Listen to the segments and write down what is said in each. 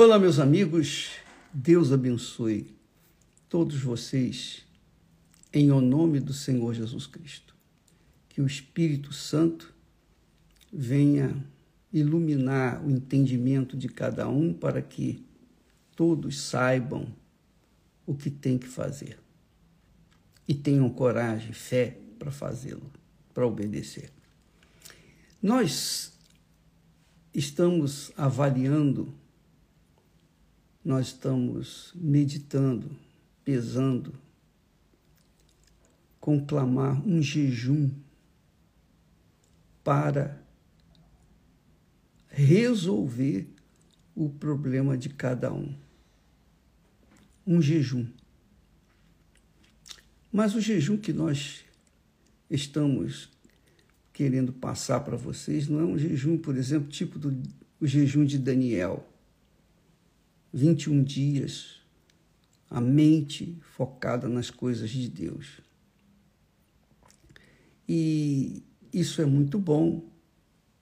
Olá, meus amigos, Deus abençoe todos vocês em o nome do Senhor Jesus Cristo. Que o Espírito Santo venha iluminar o entendimento de cada um para que todos saibam o que tem que fazer e tenham coragem, fé para fazê-lo, para obedecer. Nós estamos avaliando nós estamos meditando, pesando, conclamar um jejum para resolver o problema de cada um. Um jejum. Mas o jejum que nós estamos querendo passar para vocês não é um jejum, por exemplo, tipo do jejum de Daniel 21 dias, a mente focada nas coisas de Deus. E isso é muito bom,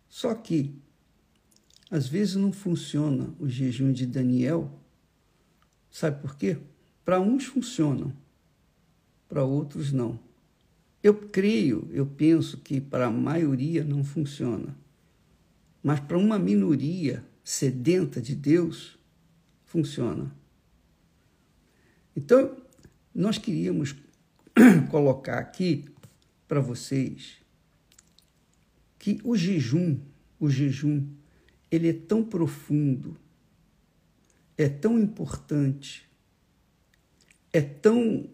só que às vezes não funciona o jejum de Daniel. Sabe por quê? Para uns funcionam, para outros não. Eu creio, eu penso que para a maioria não funciona. Mas para uma minoria sedenta de Deus, funciona. Então, nós queríamos colocar aqui para vocês que o jejum, o jejum, ele é tão profundo, é tão importante, é tão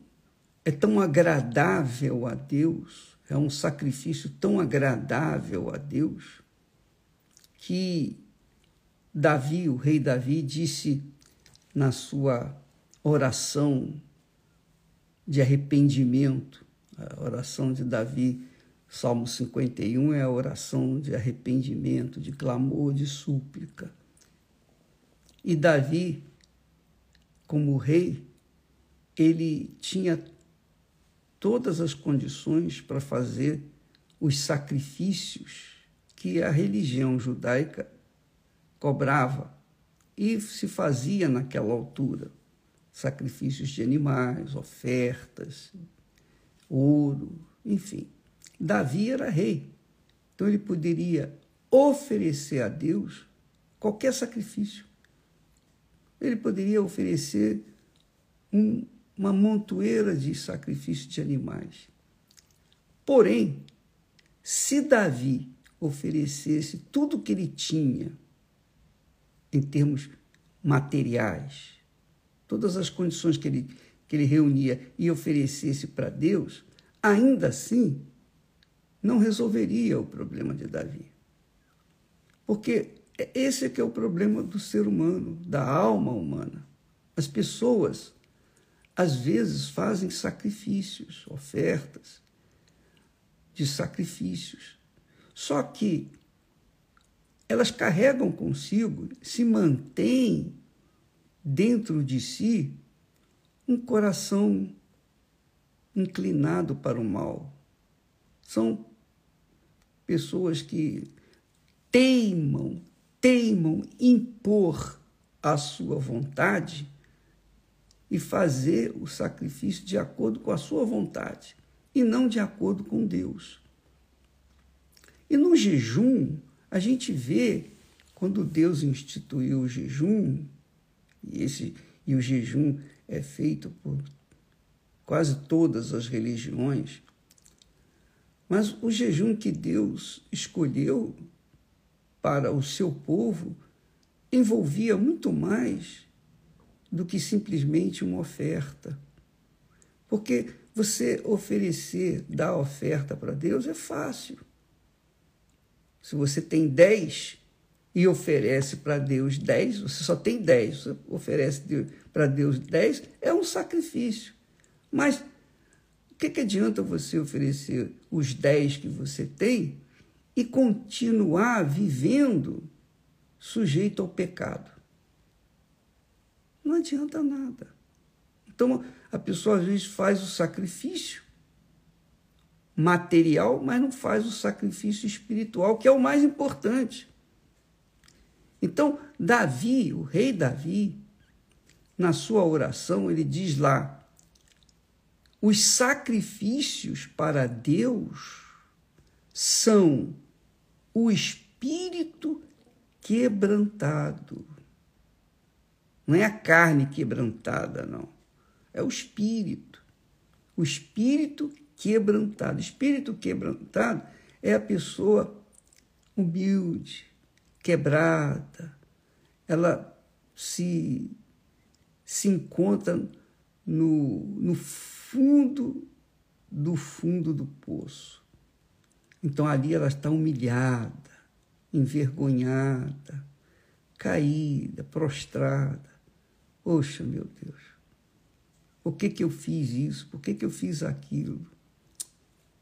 é tão agradável a Deus, é um sacrifício tão agradável a Deus que Davi, o rei Davi, disse na sua oração de arrependimento, a oração de Davi, Salmo 51 é a oração de arrependimento, de clamor, de súplica. E Davi, como rei, ele tinha todas as condições para fazer os sacrifícios que a religião judaica cobrava e se fazia naquela altura sacrifícios de animais, ofertas, ouro, enfim. Davi era rei, então ele poderia oferecer a Deus qualquer sacrifício. Ele poderia oferecer um, uma montoeira de sacrifício de animais. Porém, se Davi oferecesse tudo que ele tinha em termos materiais, todas as condições que ele, que ele reunia e oferecesse para Deus, ainda assim não resolveria o problema de Davi. Porque esse é que é o problema do ser humano, da alma humana. As pessoas, às vezes, fazem sacrifícios, ofertas de sacrifícios. Só que elas carregam consigo, se mantêm dentro de si um coração inclinado para o mal. São pessoas que teimam, teimam impor a sua vontade e fazer o sacrifício de acordo com a sua vontade e não de acordo com Deus. E no jejum, a gente vê quando Deus instituiu o jejum, e, esse, e o jejum é feito por quase todas as religiões, mas o jejum que Deus escolheu para o seu povo envolvia muito mais do que simplesmente uma oferta. Porque você oferecer, dar oferta para Deus é fácil. Se você tem 10 e oferece para Deus 10, você só tem 10, você oferece para Deus 10, é um sacrifício. Mas o que, que adianta você oferecer os 10 que você tem e continuar vivendo sujeito ao pecado? Não adianta nada. Então, a pessoa às vezes faz o sacrifício material, mas não faz o sacrifício espiritual, que é o mais importante. Então, Davi, o rei Davi, na sua oração, ele diz lá: os sacrifícios para Deus são o espírito quebrantado. Não é a carne quebrantada, não. É o espírito. O espírito quebrantado. Espírito quebrantado é a pessoa humilde, quebrada. Ela se, se encontra no, no fundo do fundo do poço. Então ali ela está humilhada, envergonhada, caída, prostrada. Poxa, meu Deus, por que, que eu fiz isso? Por que, que eu fiz aquilo?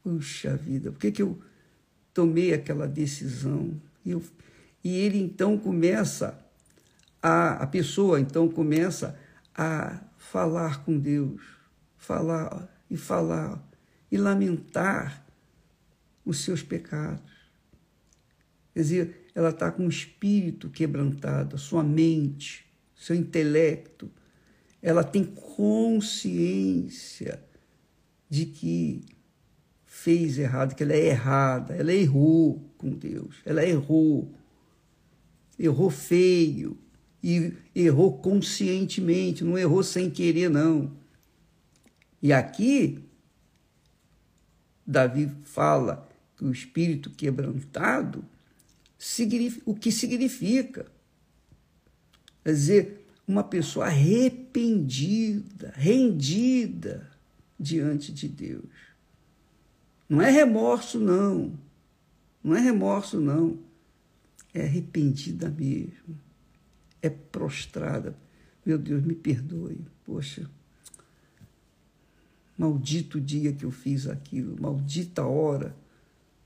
Puxa vida, por que, que eu tomei aquela decisão? E, eu, e ele então começa, a, a pessoa então começa a falar com Deus, falar e falar e lamentar os seus pecados. Quer dizer, ela está com o espírito quebrantado, a sua mente, seu intelecto. Ela tem consciência de que fez errado, que ela é errada, ela errou com Deus, ela errou, errou feio e errou conscientemente, não errou sem querer, não. E aqui, Davi fala que o espírito quebrantado, o que significa? Quer dizer, uma pessoa arrependida, rendida diante de Deus. Não é remorso, não. Não é remorso, não. É arrependida mesmo. É prostrada. Meu Deus, me perdoe. Poxa, maldito dia que eu fiz aquilo, maldita hora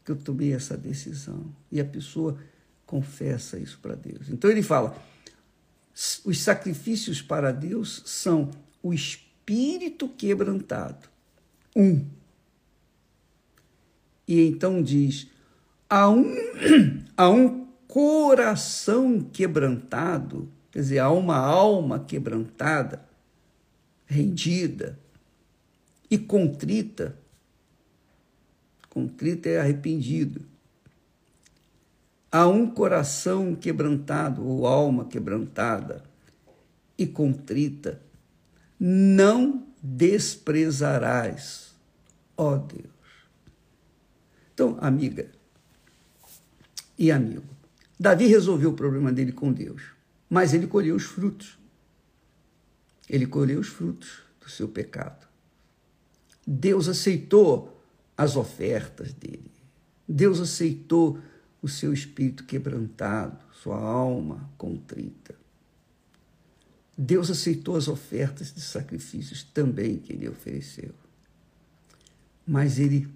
que eu tomei essa decisão. E a pessoa confessa isso para Deus. Então ele fala: os sacrifícios para Deus são o espírito quebrantado. Um e então diz: a um, a um coração quebrantado, quer dizer, a uma alma quebrantada, rendida e contrita. Contrita é arrependido. A um coração quebrantado, ou alma quebrantada e contrita, não desprezarás, ó Deus. Então, amiga e amigo, Davi resolveu o problema dele com Deus, mas ele colheu os frutos. Ele colheu os frutos do seu pecado. Deus aceitou as ofertas dele. Deus aceitou o seu espírito quebrantado, sua alma contrita. Deus aceitou as ofertas de sacrifícios também que ele ofereceu. Mas ele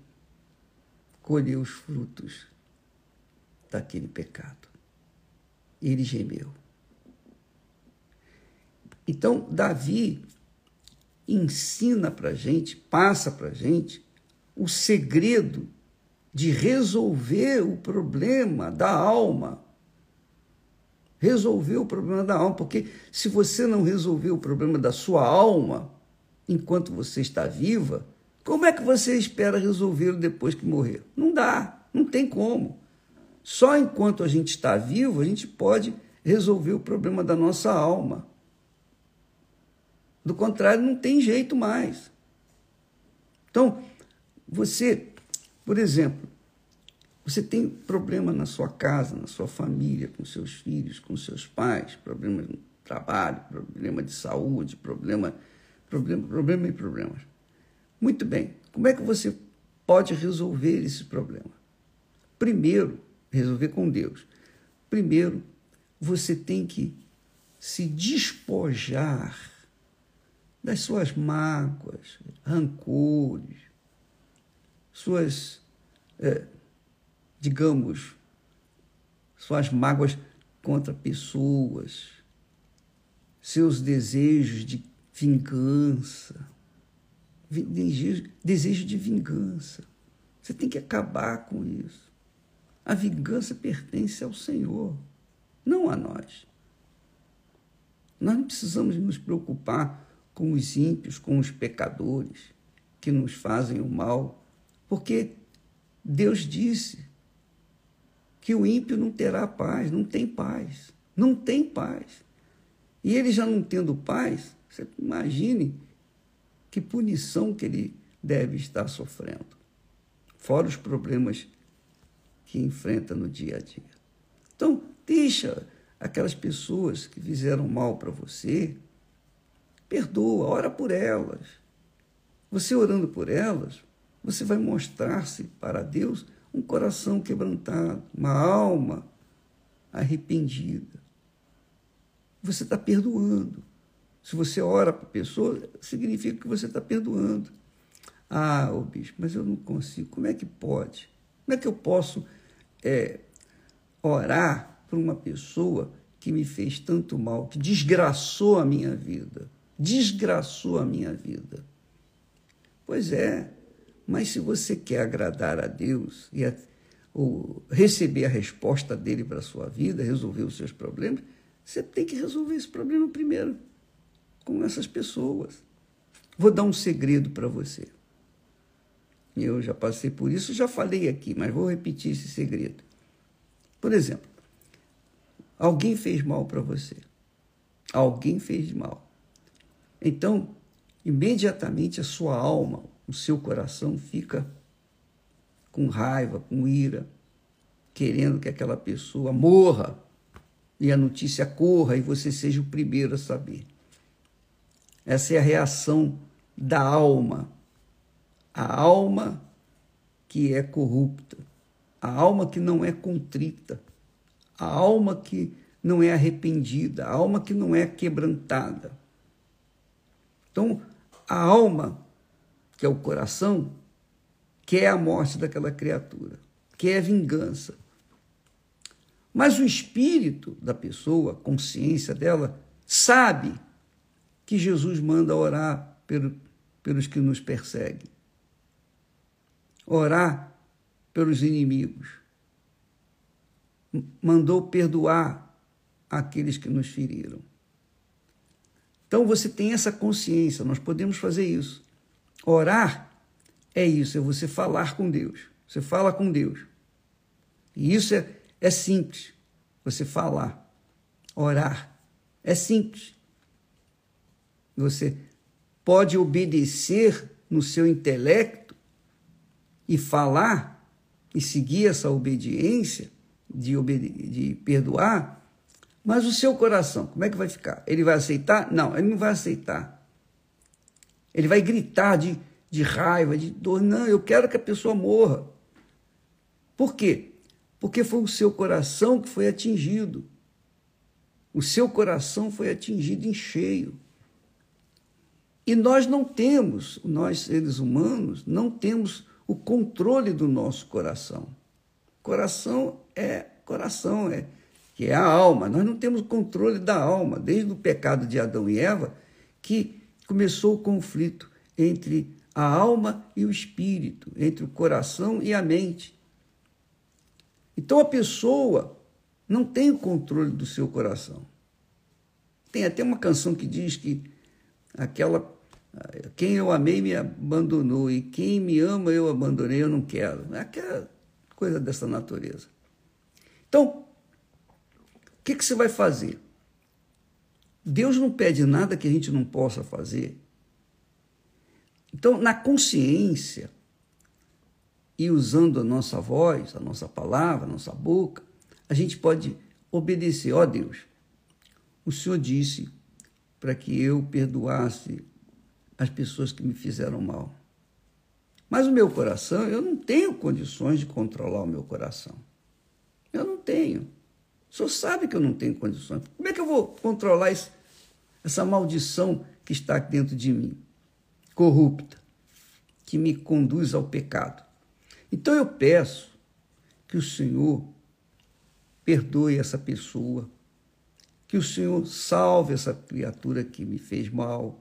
colheu os frutos daquele pecado. Ele gemeu. Então, Davi ensina para gente, passa para gente, o segredo de resolver o problema da alma. Resolver o problema da alma, porque se você não resolver o problema da sua alma enquanto você está viva, como é que você espera resolvê-lo depois que morrer? Não dá, não tem como. Só enquanto a gente está vivo, a gente pode resolver o problema da nossa alma. Do contrário, não tem jeito mais. Então, você, por exemplo, você tem problema na sua casa, na sua família, com seus filhos, com seus pais, problema no trabalho, problema de saúde, problema, problema, problema e problemas. Muito bem, como é que você pode resolver esse problema? Primeiro, resolver com Deus. Primeiro, você tem que se despojar das suas mágoas, rancores, suas, é, digamos, suas mágoas contra pessoas, seus desejos de vingança desejo de vingança. Você tem que acabar com isso. A vingança pertence ao Senhor, não a nós. Nós não precisamos nos preocupar com os ímpios, com os pecadores que nos fazem o mal, porque Deus disse que o ímpio não terá paz, não tem paz, não tem paz. E ele já não tendo paz, você imagine que punição que ele deve estar sofrendo, fora os problemas que enfrenta no dia a dia. Então, deixa aquelas pessoas que fizeram mal para você, perdoa, ora por elas. Você orando por elas, você vai mostrar-se para Deus um coração quebrantado, uma alma arrependida. Você está perdoando. Se você ora para a pessoa, significa que você está perdoando. Ah, ô bispo, mas eu não consigo. Como é que pode? Como é que eu posso é, orar por uma pessoa que me fez tanto mal, que desgraçou a minha vida? Desgraçou a minha vida. Pois é, mas se você quer agradar a Deus e a, ou receber a resposta dele para a sua vida, resolver os seus problemas, você tem que resolver esse problema primeiro com essas pessoas. Vou dar um segredo para você. Eu já passei por isso, já falei aqui, mas vou repetir esse segredo. Por exemplo, alguém fez mal para você. Alguém fez mal. Então, imediatamente a sua alma, o seu coração fica com raiva, com ira, querendo que aquela pessoa morra e a notícia corra e você seja o primeiro a saber. Essa é a reação da alma. A alma que é corrupta, a alma que não é contrita, a alma que não é arrependida, a alma que não é quebrantada. Então, a alma que é o coração, quer a morte daquela criatura, quer vingança. Mas o espírito da pessoa, a consciência dela, sabe que Jesus manda orar pelos que nos perseguem, orar pelos inimigos, mandou perdoar aqueles que nos feriram. Então você tem essa consciência, nós podemos fazer isso. Orar é isso, é você falar com Deus. Você fala com Deus. E isso é, é simples, você falar. Orar é simples. Você pode obedecer no seu intelecto e falar e seguir essa obediência de, obede de perdoar, mas o seu coração, como é que vai ficar? Ele vai aceitar? Não, ele não vai aceitar. Ele vai gritar de, de raiva, de dor. Não, eu quero que a pessoa morra. Por quê? Porque foi o seu coração que foi atingido. O seu coração foi atingido em cheio. E nós não temos, nós seres humanos, não temos o controle do nosso coração. Coração é coração, é que é a alma. Nós não temos controle da alma, desde o pecado de Adão e Eva, que começou o conflito entre a alma e o espírito, entre o coração e a mente. Então a pessoa não tem o controle do seu coração. Tem até uma canção que diz que aquela quem eu amei me abandonou e quem me ama eu abandonei, eu não quero. É aquela coisa dessa natureza. Então, o que, que você vai fazer? Deus não pede nada que a gente não possa fazer. Então, na consciência e usando a nossa voz, a nossa palavra, a nossa boca, a gente pode obedecer. Ó oh, Deus, o Senhor disse para que eu perdoasse as pessoas que me fizeram mal. Mas o meu coração, eu não tenho condições de controlar o meu coração. Eu não tenho. O senhor sabe que eu não tenho condições. Como é que eu vou controlar esse, essa maldição que está aqui dentro de mim, corrupta, que me conduz ao pecado? Então eu peço que o Senhor perdoe essa pessoa, que o Senhor salve essa criatura que me fez mal.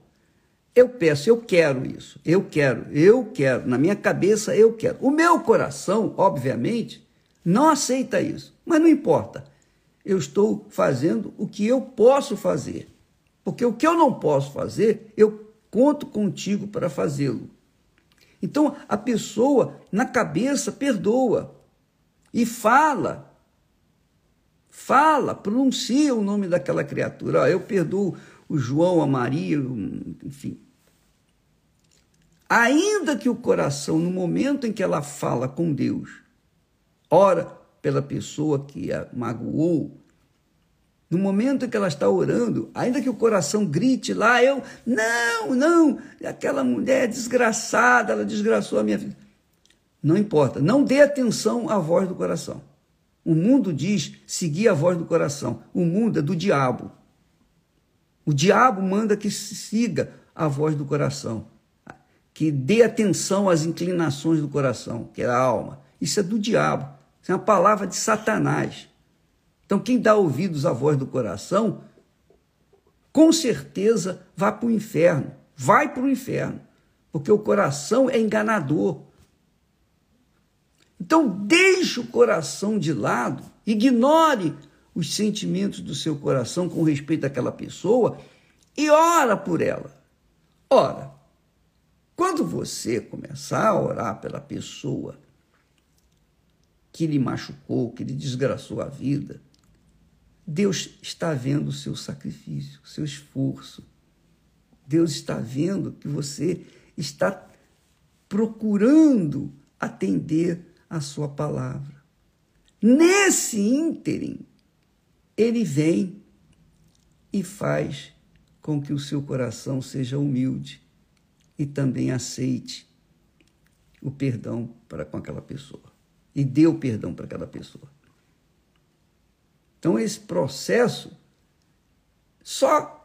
Eu peço, eu quero isso, eu quero, eu quero, na minha cabeça eu quero. O meu coração, obviamente, não aceita isso, mas não importa. eu estou fazendo o que eu posso fazer. Porque o que eu não posso fazer, eu conto contigo para fazê-lo. Então a pessoa na cabeça perdoa e fala, fala, pronuncia o nome daquela criatura. Eu perdoo o João, a Maria, enfim. Ainda que o coração, no momento em que ela fala com Deus, ora pela pessoa que a magoou, no momento em que ela está orando, ainda que o coração grite lá, eu, não, não, aquela mulher desgraçada, ela desgraçou a minha vida. Não importa, não dê atenção à voz do coração. O mundo diz seguir a voz do coração. O mundo é do diabo. O diabo manda que siga a voz do coração, que dê atenção às inclinações do coração, que é a alma. Isso é do diabo. Isso é uma palavra de Satanás. Então, quem dá ouvidos à voz do coração, com certeza vai para o inferno. Vai para o inferno. Porque o coração é enganador. Então, deixe o coração de lado, ignore os sentimentos do seu coração com respeito àquela pessoa e ora por ela. Ora, quando você começar a orar pela pessoa que lhe machucou, que lhe desgraçou a vida, Deus está vendo o seu sacrifício, o seu esforço. Deus está vendo que você está procurando atender a sua palavra. Nesse ínterim, ele vem e faz com que o seu coração seja humilde e também aceite o perdão para com aquela pessoa e dê o perdão para aquela pessoa. Então, esse processo só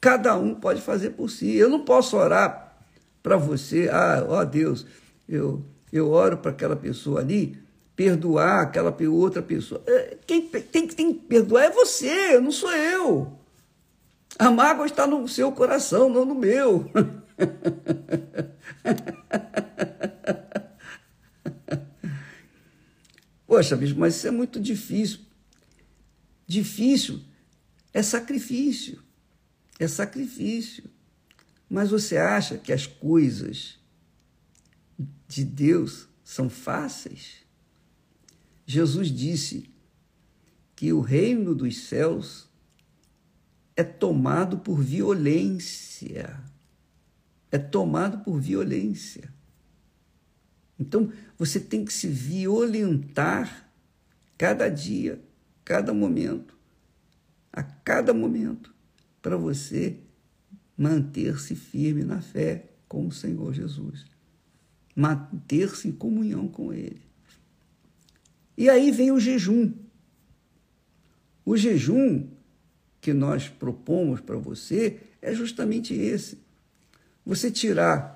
cada um pode fazer por si. Eu não posso orar para você, ah, ó Deus, eu, eu oro para aquela pessoa ali, perdoar aquela outra pessoa. É, quem tem, tem que perdoar é você, não sou eu. A mágoa está no seu coração, não no meu. Poxa, bicho, mas isso é muito difícil difícil, é sacrifício. É sacrifício. Mas você acha que as coisas de Deus são fáceis? Jesus disse que o reino dos céus é tomado por violência. É tomado por violência. Então, você tem que se violentar cada dia cada momento, a cada momento, para você manter-se firme na fé com o Senhor Jesus, manter-se em comunhão com Ele. E aí vem o jejum. O jejum que nós propomos para você é justamente esse. Você tirar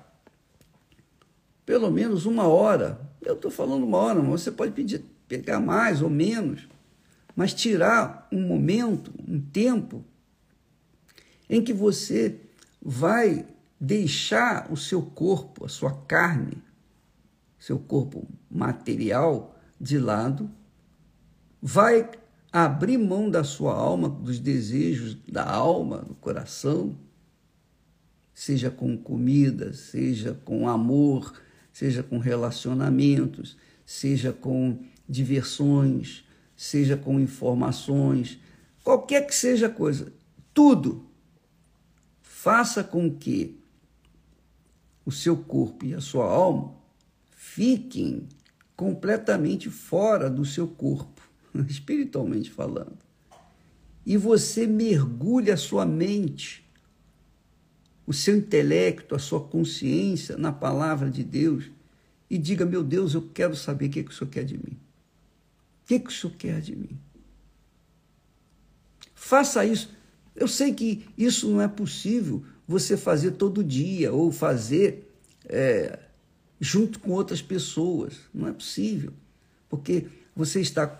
pelo menos uma hora. Eu estou falando uma hora, mas você pode pedir, pegar mais ou menos mas tirar um momento, um tempo, em que você vai deixar o seu corpo, a sua carne, seu corpo material de lado, vai abrir mão da sua alma, dos desejos da alma, do coração, seja com comida, seja com amor, seja com relacionamentos, seja com diversões, seja com informações, qualquer que seja a coisa, tudo faça com que o seu corpo e a sua alma fiquem completamente fora do seu corpo, espiritualmente falando. E você mergulhe a sua mente, o seu intelecto, a sua consciência na palavra de Deus e diga: Meu Deus, eu quero saber o que, é que o Senhor quer de mim. O que, que o senhor quer de mim? Faça isso. Eu sei que isso não é possível você fazer todo dia ou fazer é, junto com outras pessoas. Não é possível. Porque você está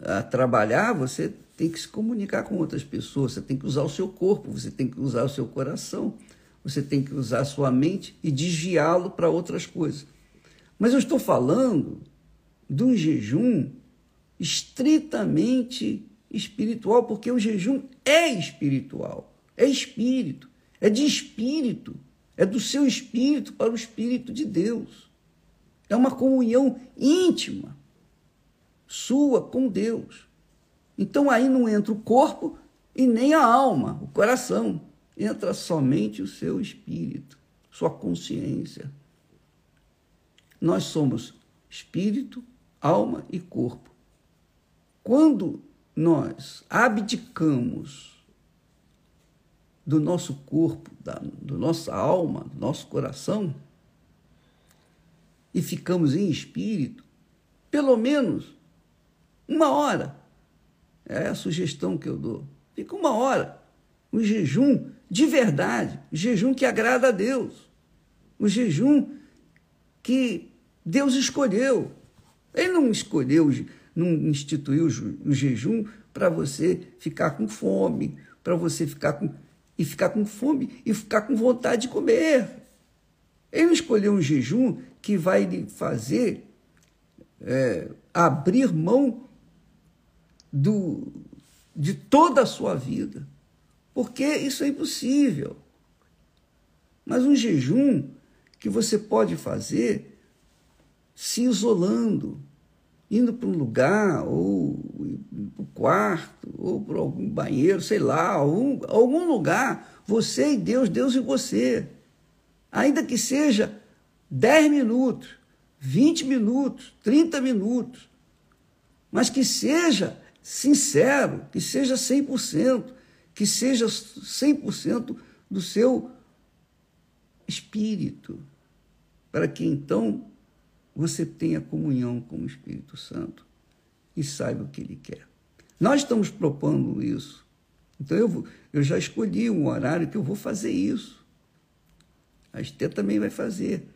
a trabalhar, você tem que se comunicar com outras pessoas, você tem que usar o seu corpo, você tem que usar o seu coração, você tem que usar a sua mente e desviá-lo para outras coisas. Mas eu estou falando de um jejum estritamente espiritual, porque o jejum é espiritual, é espírito, é de espírito, é do seu espírito para o espírito de Deus. É uma comunhão íntima sua com Deus. Então aí não entra o corpo e nem a alma, o coração. Entra somente o seu espírito, sua consciência. Nós somos espírito, alma e corpo. Quando nós abdicamos do nosso corpo, da do nossa alma, do nosso coração, e ficamos em espírito, pelo menos uma hora. É a sugestão que eu dou. Fica uma hora. Um jejum de verdade, um jejum que agrada a Deus. Um jejum que Deus escolheu. Ele não escolheu, não instituiu o jejum para você ficar com fome, para você ficar com e ficar com fome e ficar com vontade de comer. Ele não escolheu um jejum que vai lhe fazer é, abrir mão do, de toda a sua vida, porque isso é impossível. Mas um jejum que você pode fazer se isolando, indo para um lugar, ou para o quarto, ou para algum banheiro, sei lá, algum, algum lugar, você e Deus, Deus e você. Ainda que seja 10 minutos, 20 minutos, 30 minutos, mas que seja sincero, que seja 100%, que seja 100% do seu espírito, para que então você tenha comunhão com o Espírito Santo e saiba o que ele quer. Nós estamos propondo isso. Então eu, vou, eu já escolhi um horário que eu vou fazer isso. A Esther também vai fazer.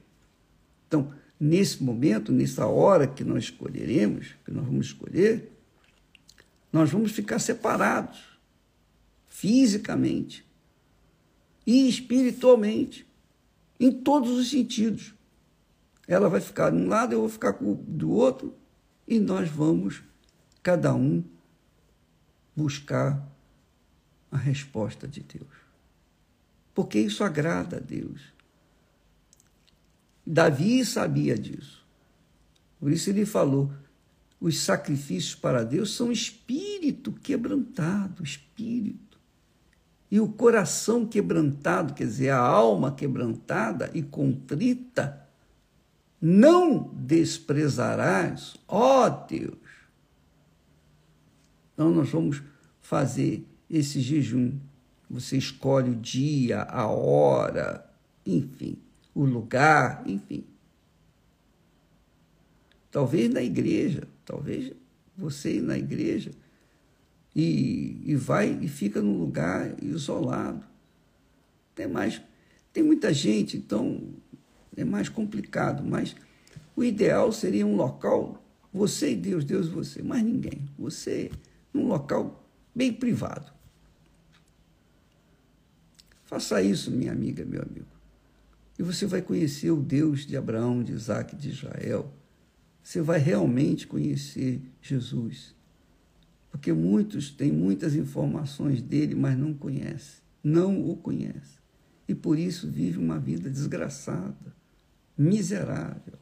Então, nesse momento, nessa hora que nós escolheremos, que nós vamos escolher, nós vamos ficar separados fisicamente e espiritualmente, em todos os sentidos. Ela vai ficar de um lado, eu vou ficar do outro, e nós vamos, cada um, buscar a resposta de Deus. Porque isso agrada a Deus. Davi sabia disso. Por isso ele falou: os sacrifícios para Deus são espírito quebrantado, espírito. E o coração quebrantado, quer dizer, a alma quebrantada e contrita, não desprezarás, ó Deus. Então nós vamos fazer esse jejum. Você escolhe o dia, a hora, enfim, o lugar, enfim. Talvez na igreja, talvez você ir na igreja e, e vai e fica num lugar isolado. Tem mais, tem muita gente, então é mais complicado, mas o ideal seria um local, você e Deus, Deus e você, mais ninguém. Você num local bem privado. Faça isso, minha amiga, meu amigo. E você vai conhecer o Deus de Abraão, de Isaac, de Israel você vai realmente conhecer Jesus. Porque muitos têm muitas informações dele, mas não conhecem, não o conhecem. E por isso vive uma vida desgraçada, miserável,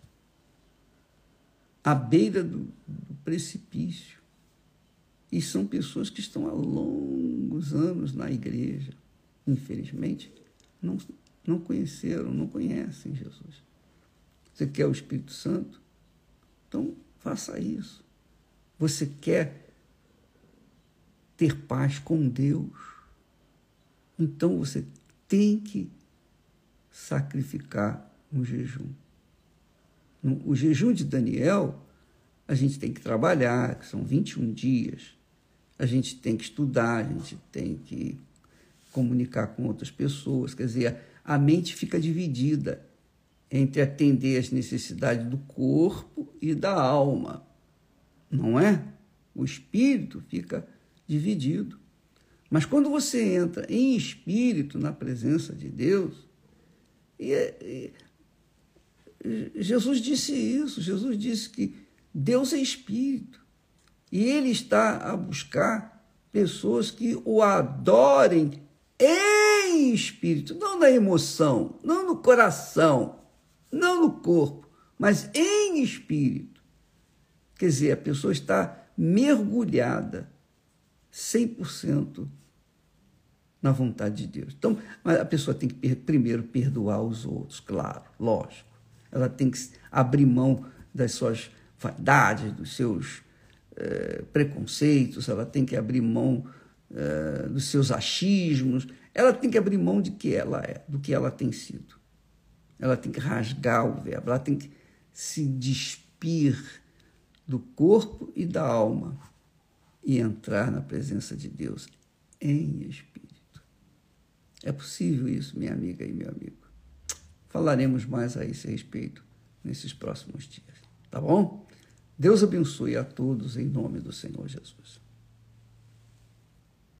à beira do, do precipício. E são pessoas que estão há longos anos na igreja. Infelizmente, não, não conheceram, não conhecem Jesus. Você quer o Espírito Santo? Então, faça isso. Você quer ter paz com Deus? Então você tem que sacrificar um jejum. O jejum de Daniel, a gente tem que trabalhar, que são 21 dias. A gente tem que estudar, a gente tem que comunicar com outras pessoas. Quer dizer, a mente fica dividida entre atender às necessidades do corpo e da alma. Não é? O espírito fica dividido. Mas quando você entra em espírito na presença de Deus, e, e, Jesus disse isso, Jesus disse que Deus é espírito. E ele está a buscar pessoas que o adorem em espírito, não na emoção, não no coração, não no corpo, mas em espírito. Quer dizer, a pessoa está mergulhada 100% na vontade de Deus. Então, a pessoa tem que primeiro perdoar os outros, claro, lógico. Ela tem que abrir mão das suas vaidades, dos seus eh, preconceitos, ela tem que abrir mão eh, dos seus achismos, ela tem que abrir mão de que ela é, do que ela tem sido. Ela tem que rasgar o verbo, ela tem que se despir do corpo e da alma e entrar na presença de Deus em espírito. É possível isso, minha amiga e meu amigo. Falaremos mais a esse respeito nesses próximos dias, tá bom? Deus abençoe a todos em nome do Senhor Jesus.